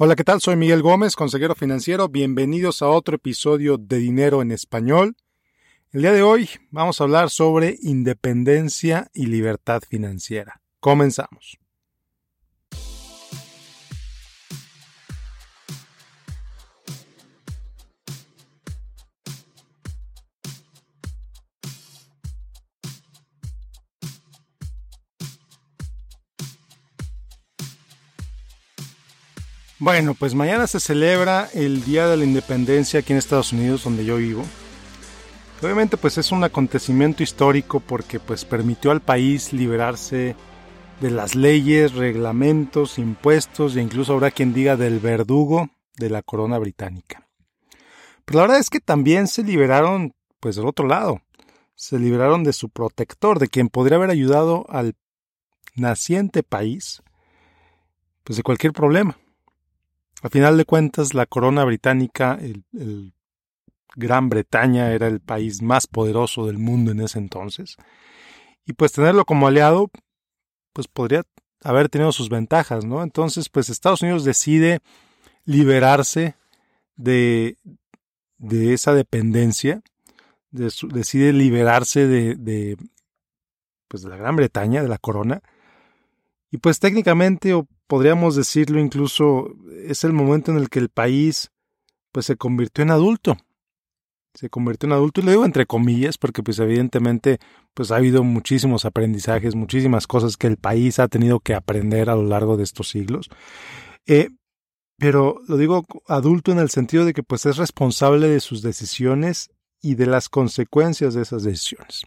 Hola, ¿qué tal? Soy Miguel Gómez, consejero financiero. Bienvenidos a otro episodio de Dinero en Español. El día de hoy vamos a hablar sobre independencia y libertad financiera. Comenzamos. Bueno, pues mañana se celebra el Día de la Independencia aquí en Estados Unidos, donde yo vivo. Obviamente, pues es un acontecimiento histórico porque pues permitió al país liberarse de las leyes, reglamentos, impuestos e incluso habrá quien diga del verdugo de la corona británica. Pero la verdad es que también se liberaron, pues del otro lado, se liberaron de su protector, de quien podría haber ayudado al naciente país, pues de cualquier problema. A final de cuentas, la corona británica, el, Gran Bretaña era el país más poderoso del mundo en ese entonces. Y pues tenerlo como aliado, pues podría haber tenido sus ventajas, ¿no? Entonces, pues Estados Unidos decide liberarse de, de esa dependencia, decide liberarse de, de, pues de la Gran Bretaña, de la corona, y pues técnicamente o podríamos decirlo incluso, es el momento en el que el país pues se convirtió en adulto. Se convirtió en adulto, y lo digo entre comillas, porque pues evidentemente pues ha habido muchísimos aprendizajes, muchísimas cosas que el país ha tenido que aprender a lo largo de estos siglos. Eh, pero lo digo adulto en el sentido de que pues es responsable de sus decisiones y de las consecuencias de esas decisiones.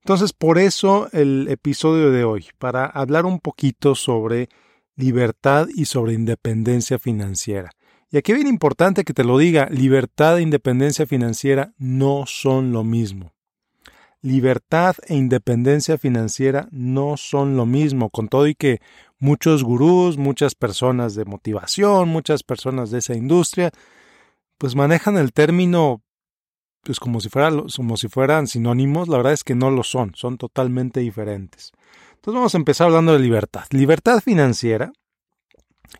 Entonces, por eso el episodio de hoy, para hablar un poquito sobre libertad y sobre independencia financiera. Y aquí bien importante que te lo diga, libertad e independencia financiera no son lo mismo. Libertad e independencia financiera no son lo mismo, con todo y que muchos gurús, muchas personas de motivación, muchas personas de esa industria, pues manejan el término pues como si, como si fueran sinónimos, la verdad es que no lo son, son totalmente diferentes. Entonces vamos a empezar hablando de libertad. Libertad financiera,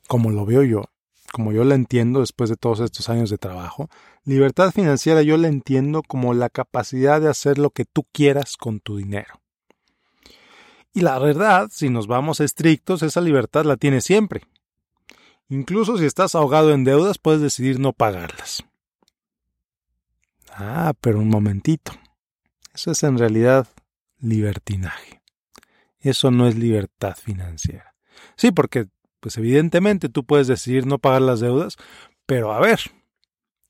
como lo veo yo, como yo la entiendo después de todos estos años de trabajo, libertad financiera yo la entiendo como la capacidad de hacer lo que tú quieras con tu dinero. Y la verdad, si nos vamos estrictos, esa libertad la tienes siempre. Incluso si estás ahogado en deudas, puedes decidir no pagarlas. Ah, pero un momentito. Eso es en realidad libertinaje. Eso no es libertad financiera. Sí, porque, pues evidentemente tú puedes decidir no pagar las deudas, pero a ver,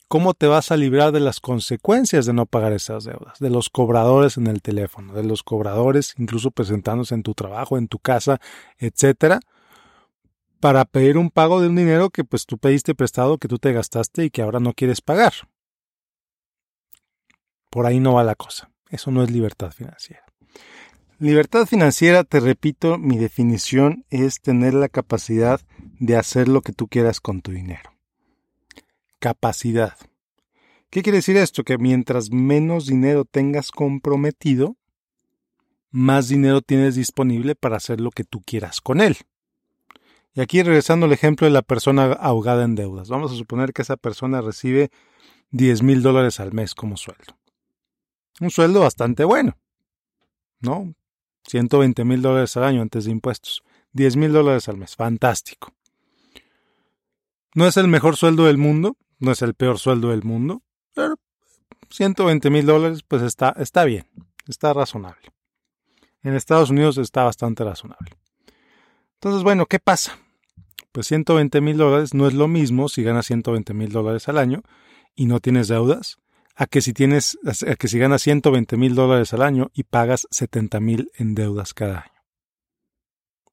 ¿cómo te vas a librar de las consecuencias de no pagar esas deudas? De los cobradores en el teléfono, de los cobradores incluso presentándose en tu trabajo, en tu casa, etcétera, para pedir un pago de un dinero que pues tú pediste prestado, que tú te gastaste y que ahora no quieres pagar. Por ahí no va la cosa. Eso no es libertad financiera. Libertad financiera, te repito, mi definición es tener la capacidad de hacer lo que tú quieras con tu dinero. Capacidad. ¿Qué quiere decir esto? Que mientras menos dinero tengas comprometido, más dinero tienes disponible para hacer lo que tú quieras con él. Y aquí regresando al ejemplo de la persona ahogada en deudas. Vamos a suponer que esa persona recibe 10 mil dólares al mes como sueldo. Un sueldo bastante bueno. ¿No? 120 mil dólares al año antes de impuestos. 10 mil dólares al mes. Fantástico. No es el mejor sueldo del mundo, no es el peor sueldo del mundo, pero 120 mil dólares pues está, está bien, está razonable. En Estados Unidos está bastante razonable. Entonces, bueno, ¿qué pasa? Pues 120 mil dólares no es lo mismo si ganas 120 mil dólares al año y no tienes deudas a que si tienes, a que si ganas 120 mil dólares al año y pagas 70 mil en deudas cada año.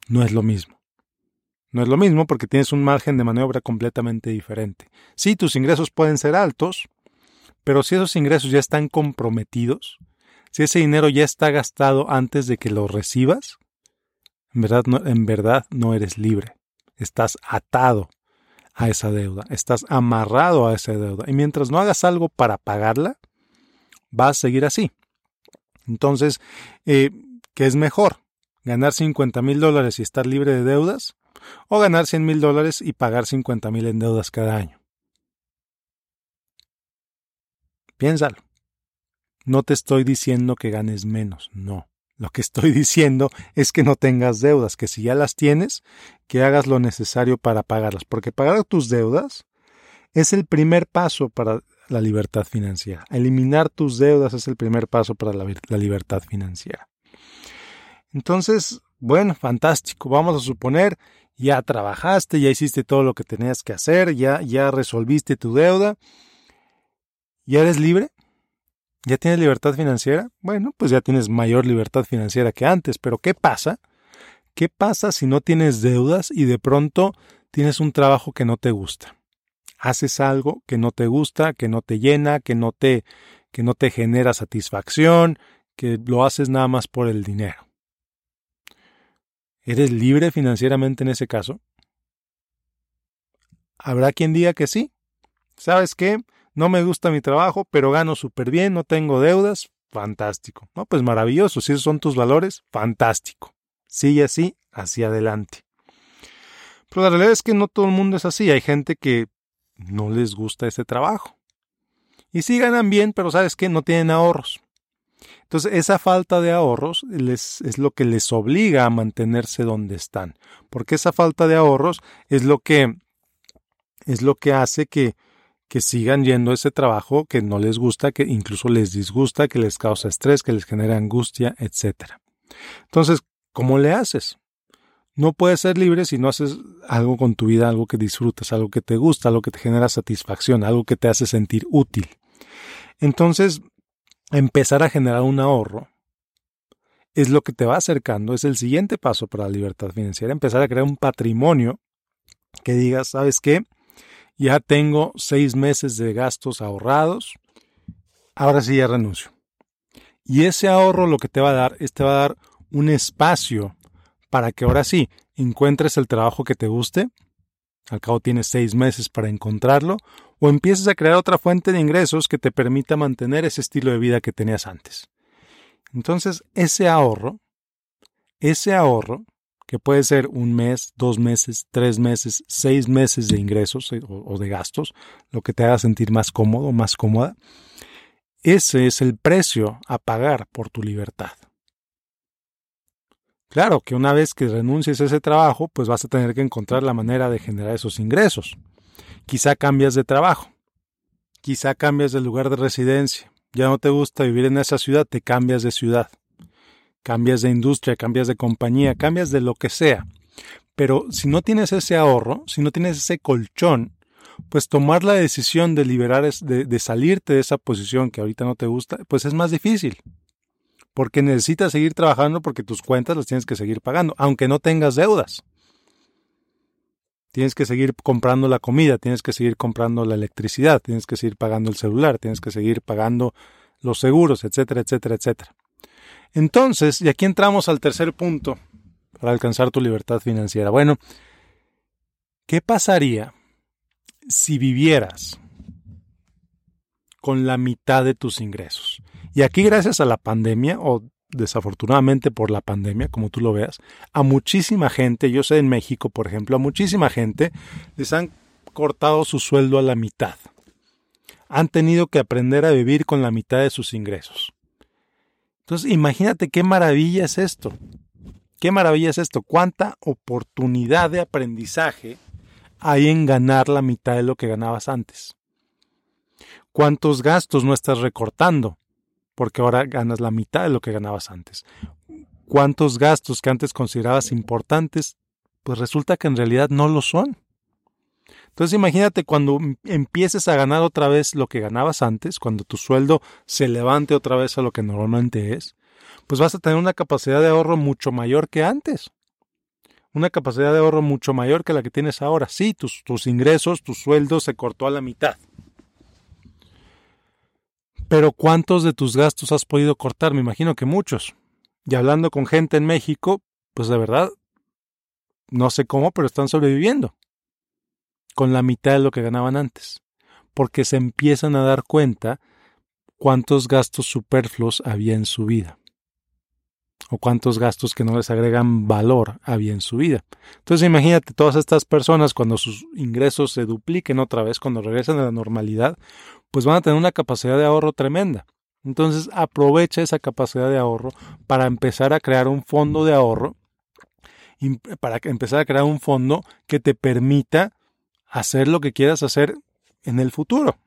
No es lo mismo. No es lo mismo porque tienes un margen de maniobra completamente diferente. Sí, tus ingresos pueden ser altos, pero si esos ingresos ya están comprometidos, si ese dinero ya está gastado antes de que lo recibas, en verdad en verdad no eres libre. Estás atado a esa deuda, estás amarrado a esa deuda y mientras no hagas algo para pagarla, vas a seguir así. Entonces, eh, ¿qué es mejor? ¿Ganar 50 mil dólares y estar libre de deudas o ganar 100 mil dólares y pagar 50 mil en deudas cada año. Piénsalo. No te estoy diciendo que ganes menos, no. Lo que estoy diciendo es que no tengas deudas, que si ya las tienes, que hagas lo necesario para pagarlas, porque pagar tus deudas es el primer paso para la libertad financiera. Eliminar tus deudas es el primer paso para la, libertad financiera. Entonces, bueno, fantástico. Vamos a suponer ya trabajaste, ya hiciste todo lo que tenías que hacer, ya, ya resolviste tu deuda, ya eres libre, ya tienes libertad financiera. Bueno, pues ya tienes mayor libertad financiera que antes, pero ¿qué pasa? ¿Qué pasa si no tienes deudas y de pronto tienes un trabajo que no te gusta? Haces algo que no te gusta, que no te llena, que no te, genera satisfacción, que lo haces nada más por el dinero. ¿Eres libre financieramente en ese caso? Habrá quien diga que sí. ¿Sabes qué? No me gusta mi trabajo, pero gano súper bien, no tengo deudas. Fantástico. No, pues maravilloso. Si esos son tus valores, fantástico. Sigue así, hacia adelante. Pero la realidad es que no todo el mundo es así. Hay gente que no les gusta ese trabajo. Y sí ganan bien, pero ¿sabes qué? No tienen ahorros. Entonces, esa falta de ahorros les, es lo que les obliga a mantenerse donde están, porque esa falta de ahorros es lo que, es lo que hace que, que sigan yendo a ese trabajo que no les gusta, que incluso les disgusta, que les causa estrés, que les genera angustia, etc. Entonces, ¿cómo le haces? No puedes ser libre si no haces algo con tu vida, algo que disfrutas, algo que te gusta, algo que te genera satisfacción, algo que te hace sentir útil. Entonces, empezar a generar un ahorro es lo que te va acercando, es el siguiente paso para la libertad financiera, empezar a crear un patrimonio que digas, ¿sabes qué? Ya tengo seis meses de gastos ahorrados, ahora sí ya renuncio. Y ese ahorro lo que te va a dar es te va a dar un espacio para que ahora sí encuentres el trabajo que te guste, al cabo tienes seis meses para encontrarlo, o empieces a crear otra fuente de ingresos que te permita mantener ese estilo de vida que tenías antes. Entonces, ese ahorro, ese ahorro, que puede ser un mes, dos meses, tres meses, seis meses de ingresos eh, o, de gastos, lo que te haga sentir más cómodo, más cómoda, ese es el precio a pagar por tu libertad. Claro que una vez que renuncies a ese trabajo, pues vas a tener que encontrar la manera de generar esos ingresos. Quizá cambias de trabajo, quizá cambias de lugar de residencia, ya no te gusta vivir en esa ciudad, te cambias de ciudad, cambias de industria, cambias de compañía, cambias de lo que sea. Pero si no tienes ese ahorro, si no tienes ese colchón, pues tomar la decisión de liberar, de, salirte de esa posición que ahorita no te gusta, pues es más difícil. Porque necesitas seguir trabajando porque tus cuentas las tienes que seguir pagando, aunque no tengas deudas. Tienes que seguir comprando la comida, tienes que seguir comprando la electricidad, tienes que seguir pagando el celular, tienes que seguir pagando los seguros, etcétera, etcétera, etcétera. Entonces, y aquí entramos al tercer punto para alcanzar tu libertad financiera. Bueno, ¿qué pasaría si vivieras con la mitad de tus ingresos? Y aquí gracias a la pandemia, o desafortunadamente por la pandemia, como tú lo veas, a muchísima gente, yo sé en México, por ejemplo, a muchísima gente les han cortado su sueldo a la mitad. Han tenido que aprender a vivir con la mitad de sus ingresos. Entonces, imagínate qué maravilla es esto. Qué maravilla es esto. Cuánta oportunidad de aprendizaje hay en ganar la mitad de lo que ganabas antes. Cuántos gastos no estás recortando porque ahora ganas la mitad de lo que ganabas antes. ¿Cuántos gastos que antes considerabas importantes, pues resulta que en realidad no lo son? Entonces imagínate cuando empieces a ganar otra vez lo que ganabas antes, cuando tu sueldo se levante otra vez a lo que normalmente es, pues vas a tener una capacidad de ahorro mucho mayor que antes. Una capacidad de ahorro mucho mayor que la que tienes ahora. Sí, tus, tus ingresos, tu sueldo se cortó a la mitad. Pero ¿cuántos de tus gastos has podido cortar? Me imagino que muchos. Y hablando con gente en México, pues de verdad, no sé cómo, pero están sobreviviendo. Con la mitad de lo que ganaban antes. Porque se empiezan a dar cuenta cuántos gastos superfluos había en su vida. O cuántos gastos que no les agregan valor había en su vida. Entonces imagínate todas estas personas cuando sus ingresos se dupliquen otra vez, cuando regresen a la normalidad, pues van a tener una capacidad de ahorro tremenda. Entonces aprovecha esa capacidad de ahorro para empezar a crear un fondo de ahorro, para empezar a crear un fondo que te permita hacer lo que quieras hacer en el futuro.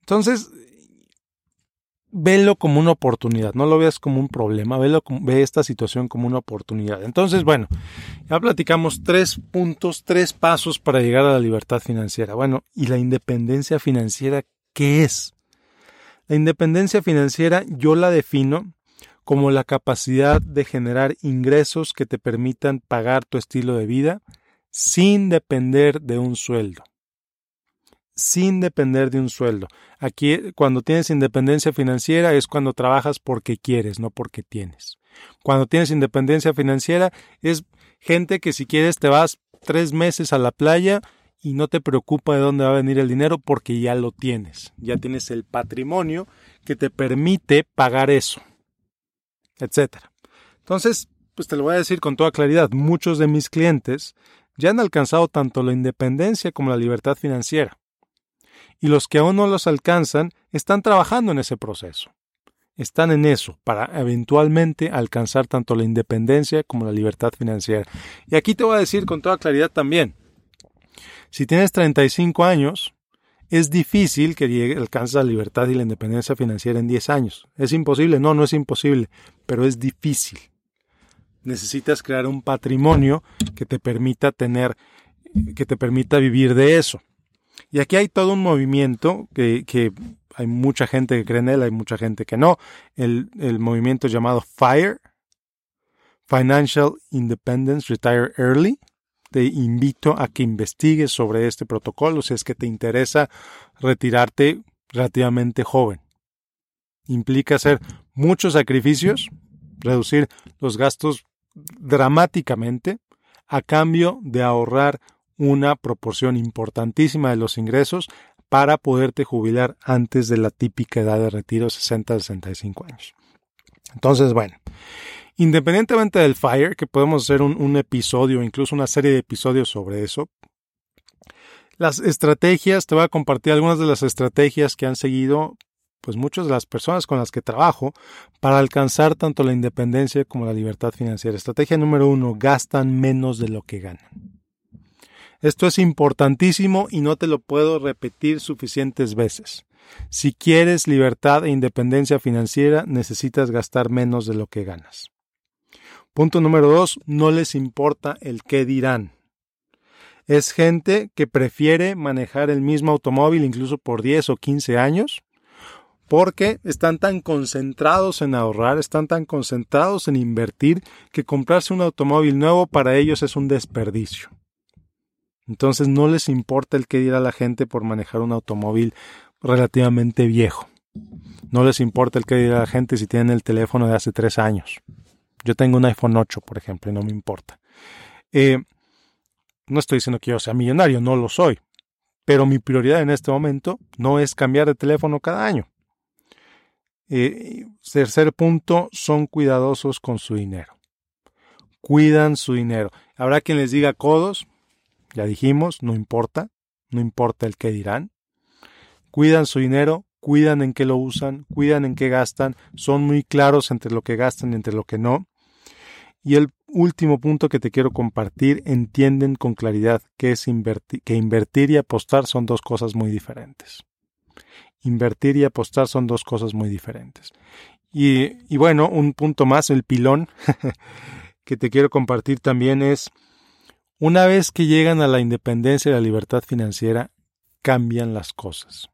Entonces, velo como una oportunidad, no lo veas como un problema, velo, ve esta situación como una oportunidad. Entonces, bueno, ya platicamos tres puntos, tres pasos para llegar a la libertad financiera. Bueno, ¿y la independencia financiera qué es? La independencia financiera yo la defino como la capacidad de generar ingresos que te permitan pagar tu estilo de vida sin depender de un sueldo sin depender de un sueldo. Aquí, cuando tienes independencia financiera, es cuando trabajas porque quieres, no porque tienes. Cuando tienes independencia financiera, es gente que si quieres te vas tres meses a la playa y no te preocupa de dónde va a venir el dinero porque ya lo tienes. Ya tienes el patrimonio que te permite pagar eso, etcétera. Entonces, pues te lo voy a decir con toda claridad, muchos de mis clientes ya han alcanzado tanto la independencia como la libertad financiera y los que aún no los alcanzan están trabajando en ese proceso. Están en eso para eventualmente alcanzar tanto la independencia como la libertad financiera. Y aquí te voy a decir con toda claridad también, si tienes 35 años, es difícil que alcances la libertad y la independencia financiera en 10 años. ¿Es imposible? No, no es imposible, pero es difícil. Necesitas crear un patrimonio que te permita tener, que te permita vivir de eso. Y aquí hay todo un movimiento que, que hay mucha gente que cree en él, hay mucha gente que no. El, el movimiento llamado FIRE, Financial Independence Retire Early. Te invito a que investigues sobre este protocolo si es que te interesa retirarte relativamente joven. Implica hacer muchos sacrificios, reducir los gastos dramáticamente a cambio de ahorrar una proporción importantísima de los ingresos para poderte jubilar antes de la típica edad de retiro 60-65 años. Entonces, bueno, independientemente del FIRE, que podemos hacer un, un episodio, incluso una serie de episodios sobre eso, las estrategias, te voy a compartir algunas de las estrategias que han seguido pues muchas de las personas con las que trabajo para alcanzar tanto la independencia como la libertad financiera. Estrategia número uno, gastan menos de lo que ganan. Esto es importantísimo y no te lo puedo repetir suficientes veces. Si quieres libertad e independencia financiera, necesitas gastar menos de lo que ganas. Punto número dos, no les importa el qué dirán. Es gente que prefiere manejar el mismo automóvil incluso por 10 o 15 años porque están tan concentrados en ahorrar, están tan concentrados en invertir que comprarse un automóvil nuevo para ellos es un desperdicio. Entonces no les importa el que dirá la gente por manejar un automóvil relativamente viejo. No les importa el que dirá la gente si tienen el teléfono de hace tres años. Yo tengo un iPhone 8, por ejemplo, y no me importa. Eh, no estoy diciendo que yo sea millonario, no lo soy. Pero mi prioridad en este momento no es cambiar de teléfono cada año. Eh, tercer punto, son cuidadosos con su dinero. Cuidan su dinero. Habrá quien les diga codos, ya dijimos, no importa, no importa el qué dirán. Cuidan su dinero, cuidan en qué lo usan, cuidan en qué gastan, son muy claros entre lo que gastan y entre lo que no. Y el último punto que te quiero compartir, entienden con claridad que es invertir, que invertir y apostar son dos cosas muy diferentes. Invertir y apostar son dos cosas muy diferentes. Y, y bueno, un punto más, el pilón que te quiero compartir también es una vez que llegan a la independencia y la libertad financiera, cambian las cosas.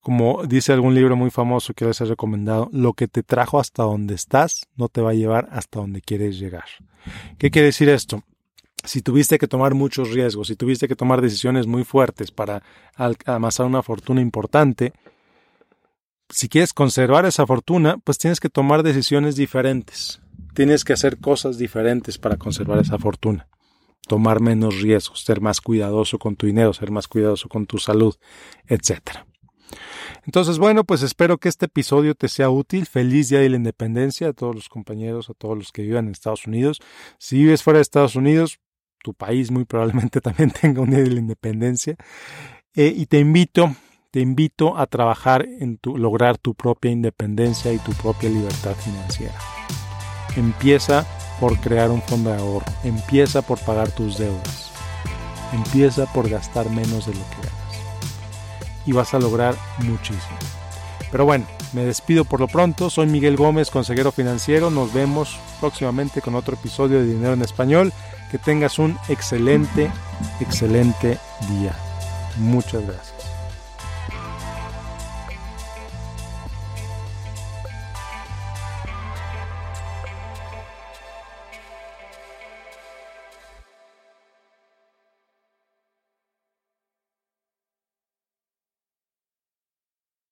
Como dice algún libro muy famoso que les he recomendado, lo que te trajo hasta donde estás no te va a llevar hasta donde quieres llegar. ¿Qué quiere decir esto? Si tuviste que tomar muchos riesgos, si tuviste que tomar decisiones muy fuertes para amasar una fortuna importante, si quieres conservar esa fortuna, pues tienes que tomar decisiones diferentes. Tienes que hacer cosas diferentes para conservar esa fortuna tomar menos riesgos, ser más cuidadoso con tu dinero, ser más cuidadoso con tu salud, etc. Entonces, bueno, pues espero que este episodio te sea útil. Feliz Día de la Independencia a todos los compañeros, a todos los que vivan en Estados Unidos. Si vives fuera de Estados Unidos, tu país muy probablemente también tenga un Día de la Independencia. Eh, y te invito, te invito a trabajar en tu, lograr tu propia independencia y tu propia libertad financiera. Empieza por crear un fondo de ahorro. Empieza por pagar tus deudas. Empieza por gastar menos de lo que ganas y vas a lograr muchísimo. Pero bueno, me despido por lo pronto. Soy Miguel Gómez, consejero financiero. Nos vemos próximamente con otro episodio de Dinero en Español. Que tengas un excelente, excelente día. Muchas gracias.